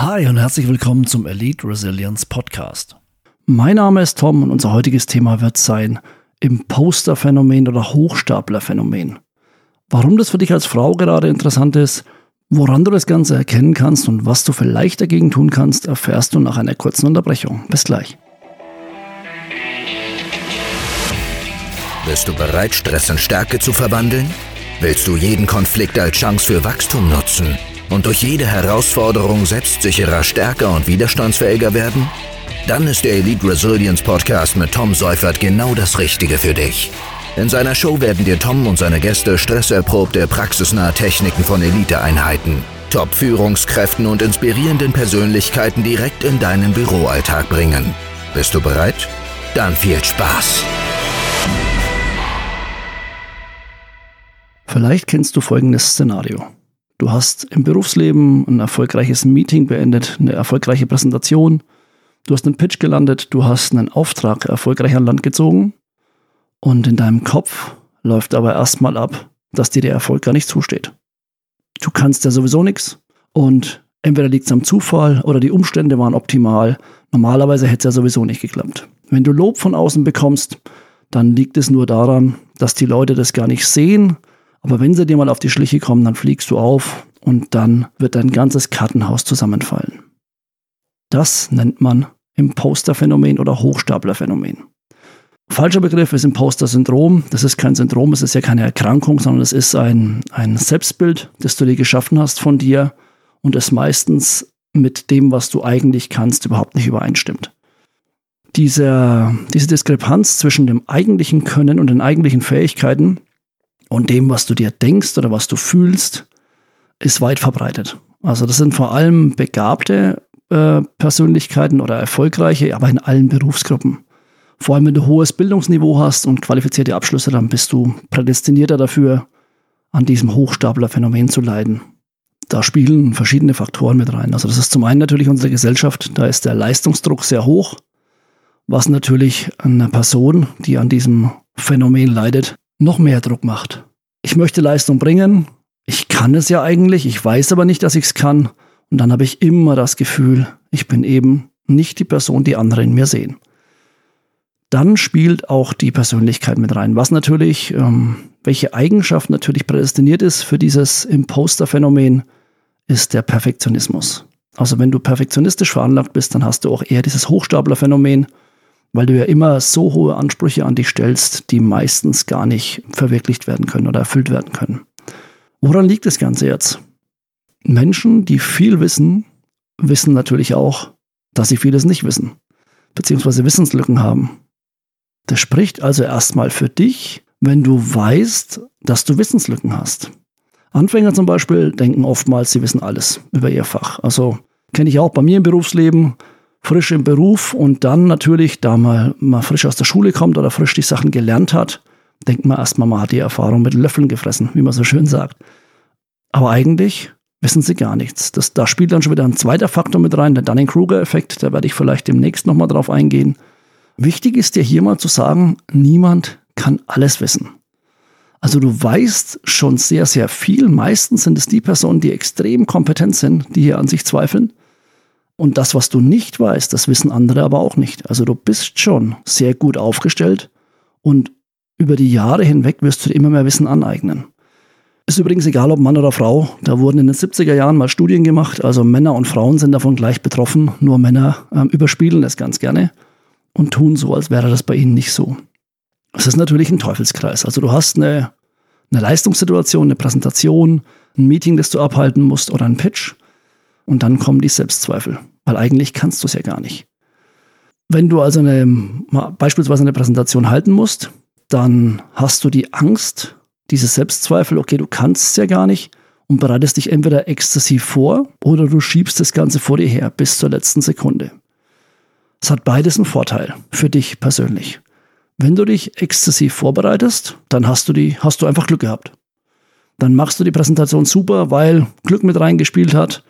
Hi und herzlich willkommen zum Elite Resilience Podcast. Mein Name ist Tom und unser heutiges Thema wird sein Imposter-Phänomen oder Hochstapler-Phänomen. Warum das für dich als Frau gerade interessant ist, woran du das Ganze erkennen kannst und was du vielleicht dagegen tun kannst, erfährst du nach einer kurzen Unterbrechung. Bis gleich. Bist du bereit, Stress in Stärke zu verwandeln? Willst du jeden Konflikt als Chance für Wachstum nutzen und durch jede Herausforderung selbstsicherer, stärker und widerstandsfähiger werden? Dann ist der Elite Resilience Podcast mit Tom Seufert genau das Richtige für dich. In seiner Show werden dir Tom und seine Gäste stresserprobte, praxisnahe Techniken von Eliteeinheiten, Top-Führungskräften und inspirierenden Persönlichkeiten direkt in deinen Büroalltag bringen. Bist du bereit? Dann viel Spaß! Vielleicht kennst du folgendes Szenario. Du hast im Berufsleben ein erfolgreiches Meeting beendet, eine erfolgreiche Präsentation, du hast einen Pitch gelandet, du hast einen Auftrag erfolgreich an Land gezogen und in deinem Kopf läuft aber erstmal ab, dass dir der Erfolg gar nicht zusteht. Du kannst ja sowieso nichts und entweder liegt es am Zufall oder die Umstände waren optimal. Normalerweise hätte es ja sowieso nicht geklappt. Wenn du Lob von außen bekommst, dann liegt es nur daran, dass die Leute das gar nicht sehen aber wenn sie dir mal auf die Schliche kommen, dann fliegst du auf und dann wird dein ganzes Kartenhaus zusammenfallen. Das nennt man Imposter-Phänomen oder Hochstapler-Phänomen. Falscher Begriff ist Imposter-Syndrom. Das ist kein Syndrom, es ist ja keine Erkrankung, sondern es ist ein, ein Selbstbild, das du dir geschaffen hast von dir und es meistens mit dem, was du eigentlich kannst, überhaupt nicht übereinstimmt. Diese, diese Diskrepanz zwischen dem eigentlichen Können und den eigentlichen Fähigkeiten und dem, was du dir denkst oder was du fühlst, ist weit verbreitet. Also das sind vor allem begabte äh, Persönlichkeiten oder erfolgreiche, aber in allen Berufsgruppen. Vor allem, wenn du hohes Bildungsniveau hast und qualifizierte Abschlüsse, dann bist du prädestinierter dafür, an diesem Hochstaplerphänomen zu leiden. Da spielen verschiedene Faktoren mit rein. Also das ist zum einen natürlich unsere Gesellschaft, da ist der Leistungsdruck sehr hoch, was natürlich einer Person, die an diesem Phänomen leidet, noch mehr Druck macht. Ich möchte Leistung bringen, ich kann es ja eigentlich, ich weiß aber nicht, dass ich es kann. Und dann habe ich immer das Gefühl, ich bin eben nicht die Person, die andere in mir sehen. Dann spielt auch die Persönlichkeit mit rein, was natürlich, ähm, welche Eigenschaft natürlich prädestiniert ist für dieses Imposter-Phänomen, ist der Perfektionismus. Also wenn du perfektionistisch veranlagt bist, dann hast du auch eher dieses Hochstapler-Phänomen weil du ja immer so hohe Ansprüche an dich stellst, die meistens gar nicht verwirklicht werden können oder erfüllt werden können. Woran liegt das Ganze jetzt? Menschen, die viel wissen, wissen natürlich auch, dass sie vieles nicht wissen, beziehungsweise Wissenslücken haben. Das spricht also erstmal für dich, wenn du weißt, dass du Wissenslücken hast. Anfänger zum Beispiel denken oftmals, sie wissen alles über ihr Fach. Also kenne ich auch bei mir im Berufsleben, frisch im Beruf und dann natürlich, da man mal frisch aus der Schule kommt oder frisch die Sachen gelernt hat, denkt man erstmal, man hat die Erfahrung mit Löffeln gefressen, wie man so schön sagt. Aber eigentlich wissen sie gar nichts. Das, da spielt dann schon wieder ein zweiter Faktor mit rein, der Dunning-Kruger-Effekt, da werde ich vielleicht demnächst nochmal drauf eingehen. Wichtig ist dir hier mal zu sagen, niemand kann alles wissen. Also du weißt schon sehr, sehr viel. Meistens sind es die Personen, die extrem kompetent sind, die hier an sich zweifeln. Und das, was du nicht weißt, das wissen andere aber auch nicht. Also du bist schon sehr gut aufgestellt und über die Jahre hinweg wirst du dir immer mehr Wissen aneignen. Ist übrigens egal, ob Mann oder Frau. Da wurden in den 70er Jahren mal Studien gemacht. Also Männer und Frauen sind davon gleich betroffen. Nur Männer ähm, überspielen es ganz gerne und tun so, als wäre das bei ihnen nicht so. Es ist natürlich ein Teufelskreis. Also du hast eine, eine Leistungssituation, eine Präsentation, ein Meeting, das du abhalten musst oder ein Pitch. Und dann kommen die Selbstzweifel, weil eigentlich kannst du es ja gar nicht. Wenn du also eine, beispielsweise eine Präsentation halten musst, dann hast du die Angst, diese Selbstzweifel, okay, du kannst es ja gar nicht und bereitest dich entweder exzessiv vor oder du schiebst das Ganze vor dir her bis zur letzten Sekunde. Es hat beides einen Vorteil für dich persönlich. Wenn du dich exzessiv vorbereitest, dann hast du die, hast du einfach Glück gehabt. Dann machst du die Präsentation super, weil Glück mit reingespielt hat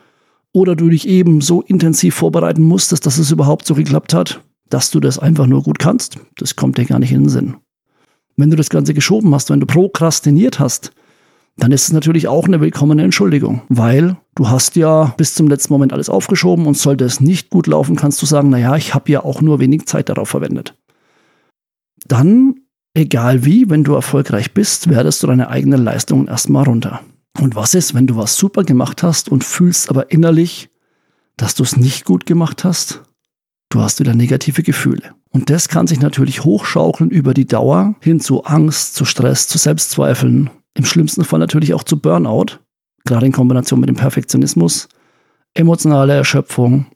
oder du dich eben so intensiv vorbereiten musstest, dass es überhaupt so geklappt hat, dass du das einfach nur gut kannst. Das kommt dir gar nicht in den Sinn. Wenn du das Ganze geschoben hast, wenn du prokrastiniert hast, dann ist es natürlich auch eine willkommene Entschuldigung, weil du hast ja bis zum letzten Moment alles aufgeschoben und sollte es nicht gut laufen, kannst du sagen, naja, ich habe ja auch nur wenig Zeit darauf verwendet. Dann, egal wie, wenn du erfolgreich bist, werdest du deine eigenen Leistungen erstmal runter. Und was ist, wenn du was super gemacht hast und fühlst aber innerlich, dass du es nicht gut gemacht hast? Du hast wieder negative Gefühle. Und das kann sich natürlich hochschaukeln über die Dauer hin zu Angst, zu Stress, zu Selbstzweifeln, im schlimmsten Fall natürlich auch zu Burnout, gerade in Kombination mit dem Perfektionismus, emotionale Erschöpfung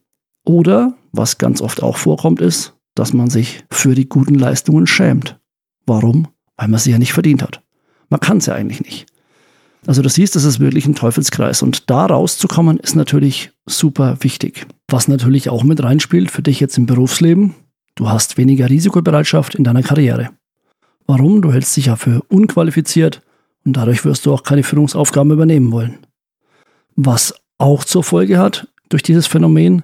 oder, was ganz oft auch vorkommt, ist, dass man sich für die guten Leistungen schämt. Warum? Weil man sie ja nicht verdient hat. Man kann es ja eigentlich nicht. Also du siehst, das ist wirklich ein Teufelskreis und da rauszukommen ist natürlich super wichtig. Was natürlich auch mit reinspielt für dich jetzt im Berufsleben, du hast weniger Risikobereitschaft in deiner Karriere. Warum? Du hältst dich ja für unqualifiziert und dadurch wirst du auch keine Führungsaufgaben übernehmen wollen. Was auch zur Folge hat durch dieses Phänomen,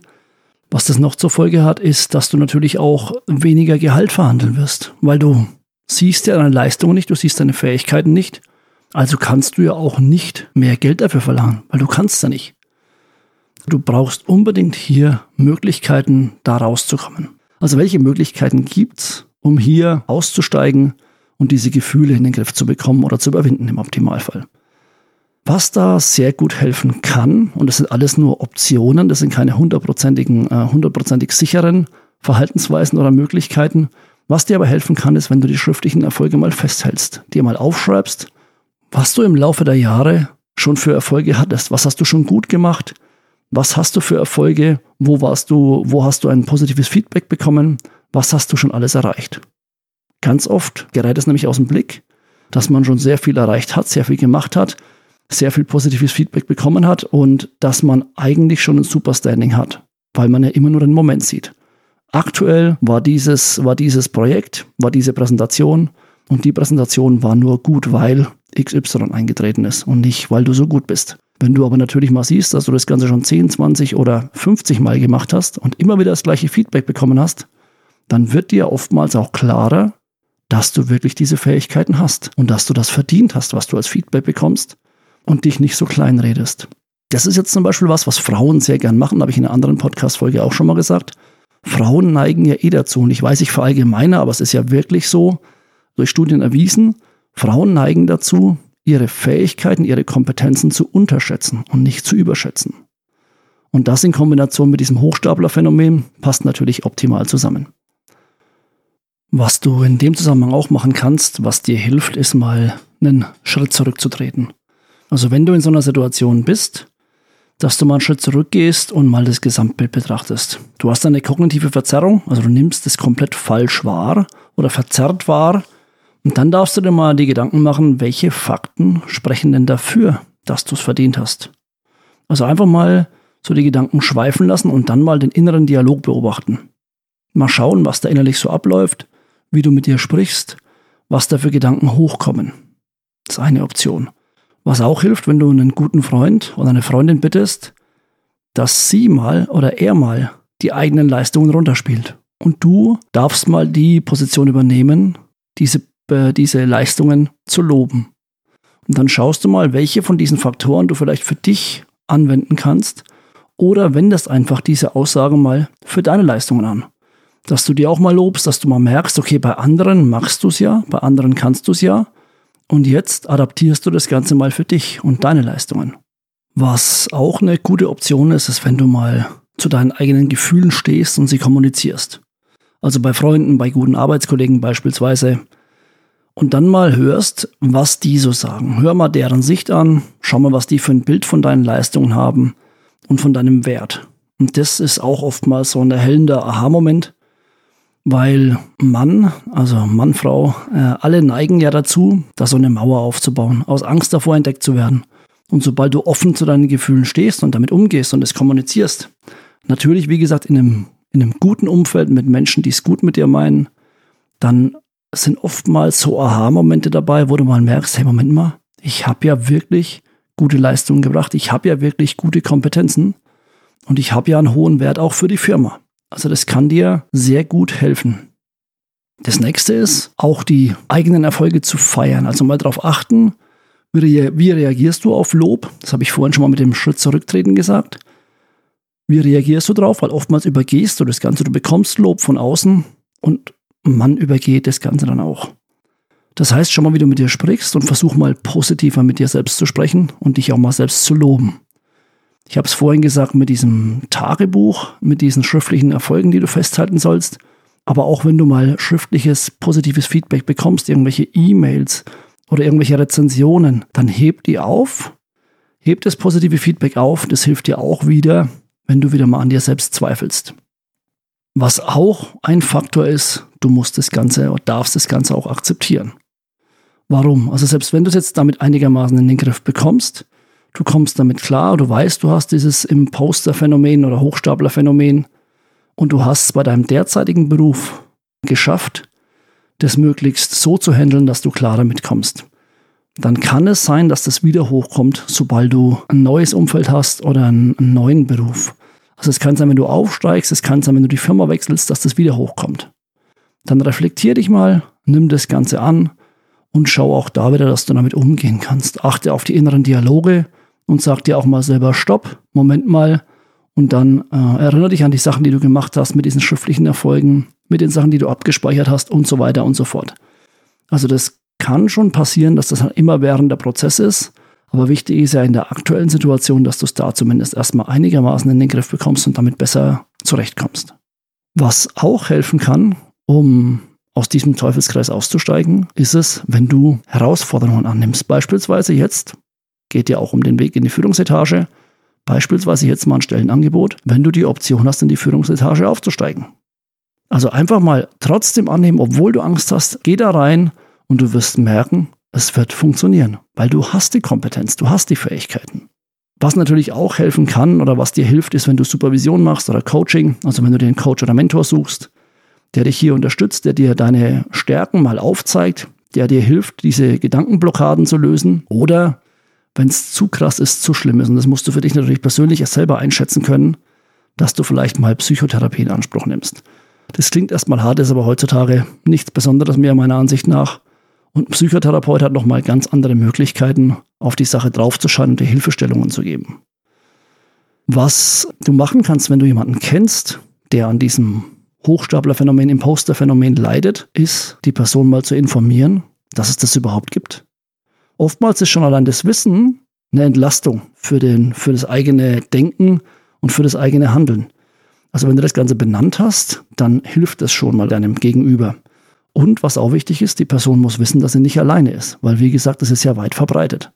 was das noch zur Folge hat, ist, dass du natürlich auch weniger Gehalt verhandeln wirst, weil du siehst ja deine Leistungen nicht, du siehst deine Fähigkeiten nicht also kannst du ja auch nicht mehr Geld dafür verlangen, weil du kannst ja nicht. Du brauchst unbedingt hier Möglichkeiten, da rauszukommen. Also welche Möglichkeiten gibt's, um hier auszusteigen und diese Gefühle in den Griff zu bekommen oder zu überwinden im Optimalfall? Was da sehr gut helfen kann, und das sind alles nur Optionen, das sind keine hundertprozentigen, äh, hundertprozentig sicheren Verhaltensweisen oder Möglichkeiten. Was dir aber helfen kann, ist, wenn du die schriftlichen Erfolge mal festhältst, dir mal aufschreibst was du im Laufe der Jahre schon für Erfolge hattest. Was hast du schon gut gemacht? Was hast du für Erfolge? Wo warst du, wo hast du ein positives Feedback bekommen? Was hast du schon alles erreicht? Ganz oft gerät es nämlich aus dem Blick, dass man schon sehr viel erreicht hat, sehr viel gemacht hat, sehr viel positives Feedback bekommen hat und dass man eigentlich schon ein super Standing hat, weil man ja immer nur den Moment sieht. Aktuell war dieses, war dieses Projekt, war diese Präsentation und die Präsentation war nur gut, weil XY eingetreten ist und nicht, weil du so gut bist. Wenn du aber natürlich mal siehst, dass du das Ganze schon 10, 20 oder 50 Mal gemacht hast und immer wieder das gleiche Feedback bekommen hast, dann wird dir oftmals auch klarer, dass du wirklich diese Fähigkeiten hast und dass du das verdient hast, was du als Feedback bekommst und dich nicht so klein redest. Das ist jetzt zum Beispiel was, was Frauen sehr gern machen, habe ich in einer anderen Podcast-Folge auch schon mal gesagt. Frauen neigen ja eh dazu, und ich weiß, ich verallgemeine, aber es ist ja wirklich so, durch Studien erwiesen, Frauen neigen dazu, ihre Fähigkeiten, ihre Kompetenzen zu unterschätzen und nicht zu überschätzen. Und das in Kombination mit diesem Hochstaplerphänomen passt natürlich optimal zusammen. Was du in dem Zusammenhang auch machen kannst, was dir hilft, ist mal einen Schritt zurückzutreten. Also wenn du in so einer Situation bist, dass du mal einen Schritt zurückgehst und mal das Gesamtbild betrachtest. Du hast eine kognitive Verzerrung, also du nimmst es komplett falsch wahr oder verzerrt wahr und dann darfst du dir mal die Gedanken machen, welche Fakten sprechen denn dafür, dass du es verdient hast. Also einfach mal so die Gedanken schweifen lassen und dann mal den inneren Dialog beobachten. Mal schauen, was da innerlich so abläuft, wie du mit dir sprichst, was da für Gedanken hochkommen. Das ist eine Option. Was auch hilft, wenn du einen guten Freund oder eine Freundin bittest, dass sie mal oder er mal die eigenen Leistungen runterspielt. Und du darfst mal die Position übernehmen, diese äh, diese Leistungen zu loben. Und dann schaust du mal, welche von diesen Faktoren du vielleicht für dich anwenden kannst oder wendest einfach diese Aussagen mal für deine Leistungen an. Dass du dir auch mal lobst, dass du mal merkst, okay, bei anderen machst du es ja, bei anderen kannst du es ja. Und jetzt adaptierst du das Ganze mal für dich und deine Leistungen. Was auch eine gute Option ist, ist, wenn du mal zu deinen eigenen Gefühlen stehst und sie kommunizierst. Also bei Freunden, bei guten Arbeitskollegen beispielsweise, und dann mal hörst, was die so sagen. Hör mal deren Sicht an, schau mal, was die für ein Bild von deinen Leistungen haben und von deinem Wert. Und das ist auch oftmals so ein erhellender Aha-Moment, weil Mann, also Mann, Frau, äh, alle neigen ja dazu, da so eine Mauer aufzubauen, aus Angst davor entdeckt zu werden. Und sobald du offen zu deinen Gefühlen stehst und damit umgehst und es kommunizierst, natürlich, wie gesagt, in einem, in einem guten Umfeld mit Menschen, die es gut mit dir meinen, dann sind oftmals so Aha-Momente dabei, wo du mal merkst, hey, Moment mal, ich habe ja wirklich gute Leistungen gebracht, ich habe ja wirklich gute Kompetenzen und ich habe ja einen hohen Wert auch für die Firma. Also das kann dir sehr gut helfen. Das nächste ist, auch die eigenen Erfolge zu feiern. Also mal darauf achten, Wie reagierst du auf Lob? Das habe ich vorhin schon mal mit dem Schritt zurücktreten gesagt. Wie reagierst du drauf? Weil oftmals übergehst du das Ganze. Du bekommst Lob von außen und man übergeht das Ganze dann auch. Das heißt, schon mal, wie du mit dir sprichst und versuch mal positiver mit dir selbst zu sprechen und dich auch mal selbst zu loben. Ich habe es vorhin gesagt mit diesem Tagebuch, mit diesen schriftlichen Erfolgen, die du festhalten sollst. Aber auch wenn du mal schriftliches positives Feedback bekommst, irgendwelche E-Mails oder irgendwelche Rezensionen, dann heb die auf, heb das positive Feedback auf. Das hilft dir auch wieder, wenn du wieder mal an dir selbst zweifelst. Was auch ein Faktor ist, du musst das Ganze oder darfst das Ganze auch akzeptieren. Warum? Also selbst wenn du es jetzt damit einigermaßen in den Griff bekommst, du kommst damit klar, du weißt, du hast dieses Imposter-Phänomen oder Hochstapler-Phänomen und du hast es bei deinem derzeitigen Beruf geschafft, das möglichst so zu handeln, dass du klar damit kommst. Dann kann es sein, dass das wieder hochkommt, sobald du ein neues Umfeld hast oder einen, neuen Beruf. Also es kann sein, wenn du aufsteigst, es kann sein, wenn du die Firma wechselst, dass das wieder hochkommt. Dann reflektier dich mal, nimm das Ganze an und schau auch da wieder, dass du damit umgehen kannst. Achte auf die inneren Dialoge und sag dir auch mal selber Stopp, Moment mal und dann äh, erinnere dich an die Sachen, die du gemacht hast mit diesen schriftlichen Erfolgen, mit den Sachen, die du abgespeichert hast und so weiter und so fort. Also das kann schon passieren, dass das halt immer während der Prozess ist aber wichtig ist ja in der aktuellen Situation, dass du es da zumindest erstmal einigermaßen in den Griff bekommst und damit besser zurechtkommst. Was auch helfen kann, um aus diesem Teufelskreis auszusteigen, ist es, wenn du Herausforderungen annimmst. Beispielsweise jetzt geht ja auch um den Weg in die Führungsetage. Beispielsweise jetzt mal ein Stellenangebot, wenn du die Option hast, in die Führungsetage aufzusteigen. Also einfach mal trotzdem annehmen, obwohl du Angst hast, geh da rein und du wirst merken, es wird funktionieren, weil du hast die Kompetenz, du hast die Fähigkeiten. Was natürlich auch helfen kann oder was dir hilft, ist, wenn du Supervision machst oder Coaching, also wenn du dir einen Coach oder Mentor suchst, der dich hier unterstützt, der dir deine Stärken mal aufzeigt, der dir hilft, diese Gedankenblockaden zu lösen oder wenn es zu krass ist, zu schlimm ist. Und das musst du für dich natürlich persönlich erst selber einschätzen können, dass du vielleicht mal Psychotherapie in Anspruch nimmst. Das klingt erstmal hart, ist aber heutzutage nichts Besonderes mehr meiner Ansicht nach. Und ein Psychotherapeut hat nochmal ganz andere Möglichkeiten, auf die Sache draufzuschauen und dir Hilfestellungen zu geben. Was du machen kannst, wenn du jemanden kennst, der an diesem Hochstaplerphänomen, Imposterphänomen leidet, ist, die Person mal zu informieren, dass es das überhaupt gibt. Oftmals ist schon allein das Wissen eine Entlastung für, den, für das eigene Denken und für das eigene Handeln. Also wenn du das Ganze benannt hast, dann hilft es schon mal deinem Gegenüber. Und was auch wichtig ist, die Person muss wissen, dass sie nicht alleine ist, weil wie gesagt, das ist ja weit verbreitet.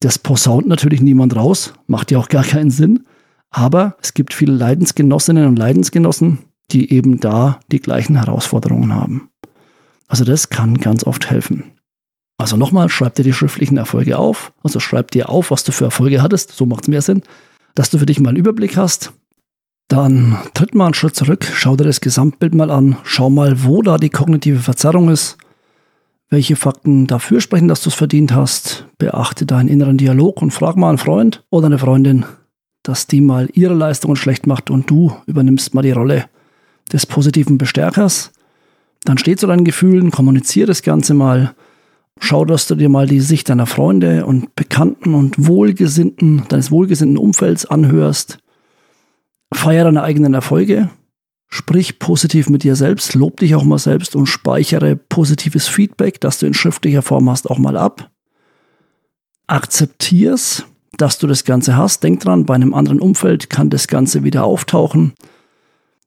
Das posaunt natürlich niemand raus, macht ja auch gar keinen Sinn, aber es gibt viele Leidensgenossinnen und Leidensgenossen, die eben da die gleichen Herausforderungen haben. Also das kann ganz oft helfen. Also nochmal, schreib dir die schriftlichen Erfolge auf, also schreib dir auf, was du für Erfolge hattest, so macht es mehr Sinn, dass du für dich mal einen Überblick hast, dann tritt mal einen Schritt zurück, schau dir das Gesamtbild mal an, schau mal, wo da die kognitive Verzerrung ist, welche Fakten dafür sprechen, dass du es verdient hast. Beachte deinen inneren Dialog und frag mal einen Freund oder eine Freundin, dass die mal ihre Leistungen schlecht macht und du übernimmst mal die Rolle des positiven Bestärkers. Dann steh zu deinen Gefühlen, kommuniziere das Ganze mal. Schau, dass du dir mal die Sicht deiner Freunde und Bekannten und Wohlgesinnten, deines wohlgesinnten Umfelds anhörst Feier deine eigenen Erfolge, sprich positiv mit dir selbst, lob dich auch mal selbst und speichere positives Feedback, das du in schriftlicher Form hast, auch mal ab. Akzeptier's, dass du das Ganze hast. Denk dran, bei einem anderen Umfeld kann das Ganze wieder auftauchen.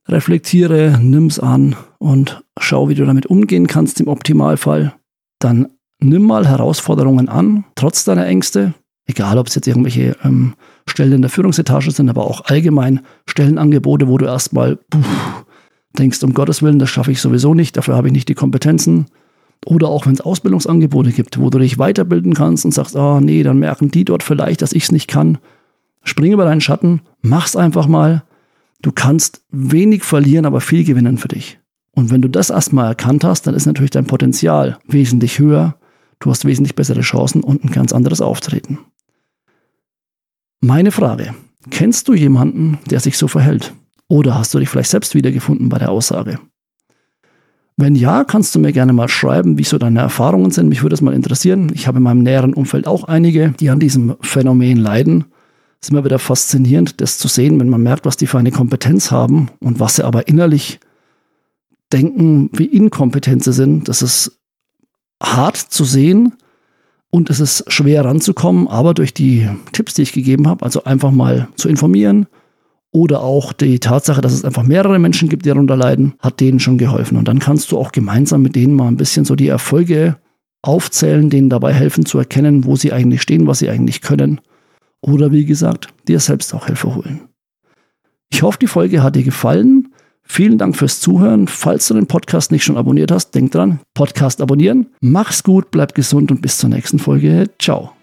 Reflektiere, nimm's an und schau, wie du damit umgehen kannst im Optimalfall. Dann nimm mal Herausforderungen an, trotz deiner Ängste. Egal, ob es jetzt irgendwelche ähm, Stellen in der Führungsetage sind, aber auch allgemein Stellenangebote, wo du erstmal denkst, um Gottes Willen, das schaffe ich sowieso nicht, dafür habe ich nicht die Kompetenzen. Oder auch wenn es Ausbildungsangebote gibt, wo du dich weiterbilden kannst und sagst, ah oh, nee, dann merken die dort vielleicht, dass ich es nicht kann. Spring über deinen Schatten, mach's einfach mal. Du kannst wenig verlieren, aber viel gewinnen für dich. Und wenn du das erstmal erkannt hast, dann ist natürlich dein Potenzial wesentlich höher. Du hast wesentlich bessere Chancen und ein ganz anderes Auftreten. Meine Frage, kennst du jemanden, der sich so verhält? Oder hast du dich vielleicht selbst wiedergefunden bei der Aussage? Wenn ja, kannst du mir gerne mal schreiben, wie so deine Erfahrungen sind. Mich würde es mal interessieren. Ich habe in meinem näheren Umfeld auch einige, die an diesem Phänomen leiden. Es ist immer wieder faszinierend, das zu sehen, wenn man merkt, was die für eine Kompetenz haben und was sie aber innerlich denken, wie inkompetent sie sind. Das ist hart zu sehen und es ist schwer ranzukommen, aber durch die Tipps, die ich gegeben habe, also einfach mal zu informieren, oder auch die Tatsache, dass es einfach mehrere Menschen gibt, die darunter leiden, hat denen schon geholfen. Und dann kannst du auch gemeinsam mit denen mal ein bisschen so die Erfolge aufzählen, denen dabei helfen zu erkennen, wo sie eigentlich stehen, was sie eigentlich können. Oder wie gesagt, dir selbst auch Hilfe holen. Ich hoffe, die Folge hat dir gefallen. Vielen Dank fürs Zuhören. Falls du den Podcast nicht schon abonniert hast, denk dran, Podcast abonnieren. Mach's gut, bleib gesund und bis zur nächsten Folge. Ciao.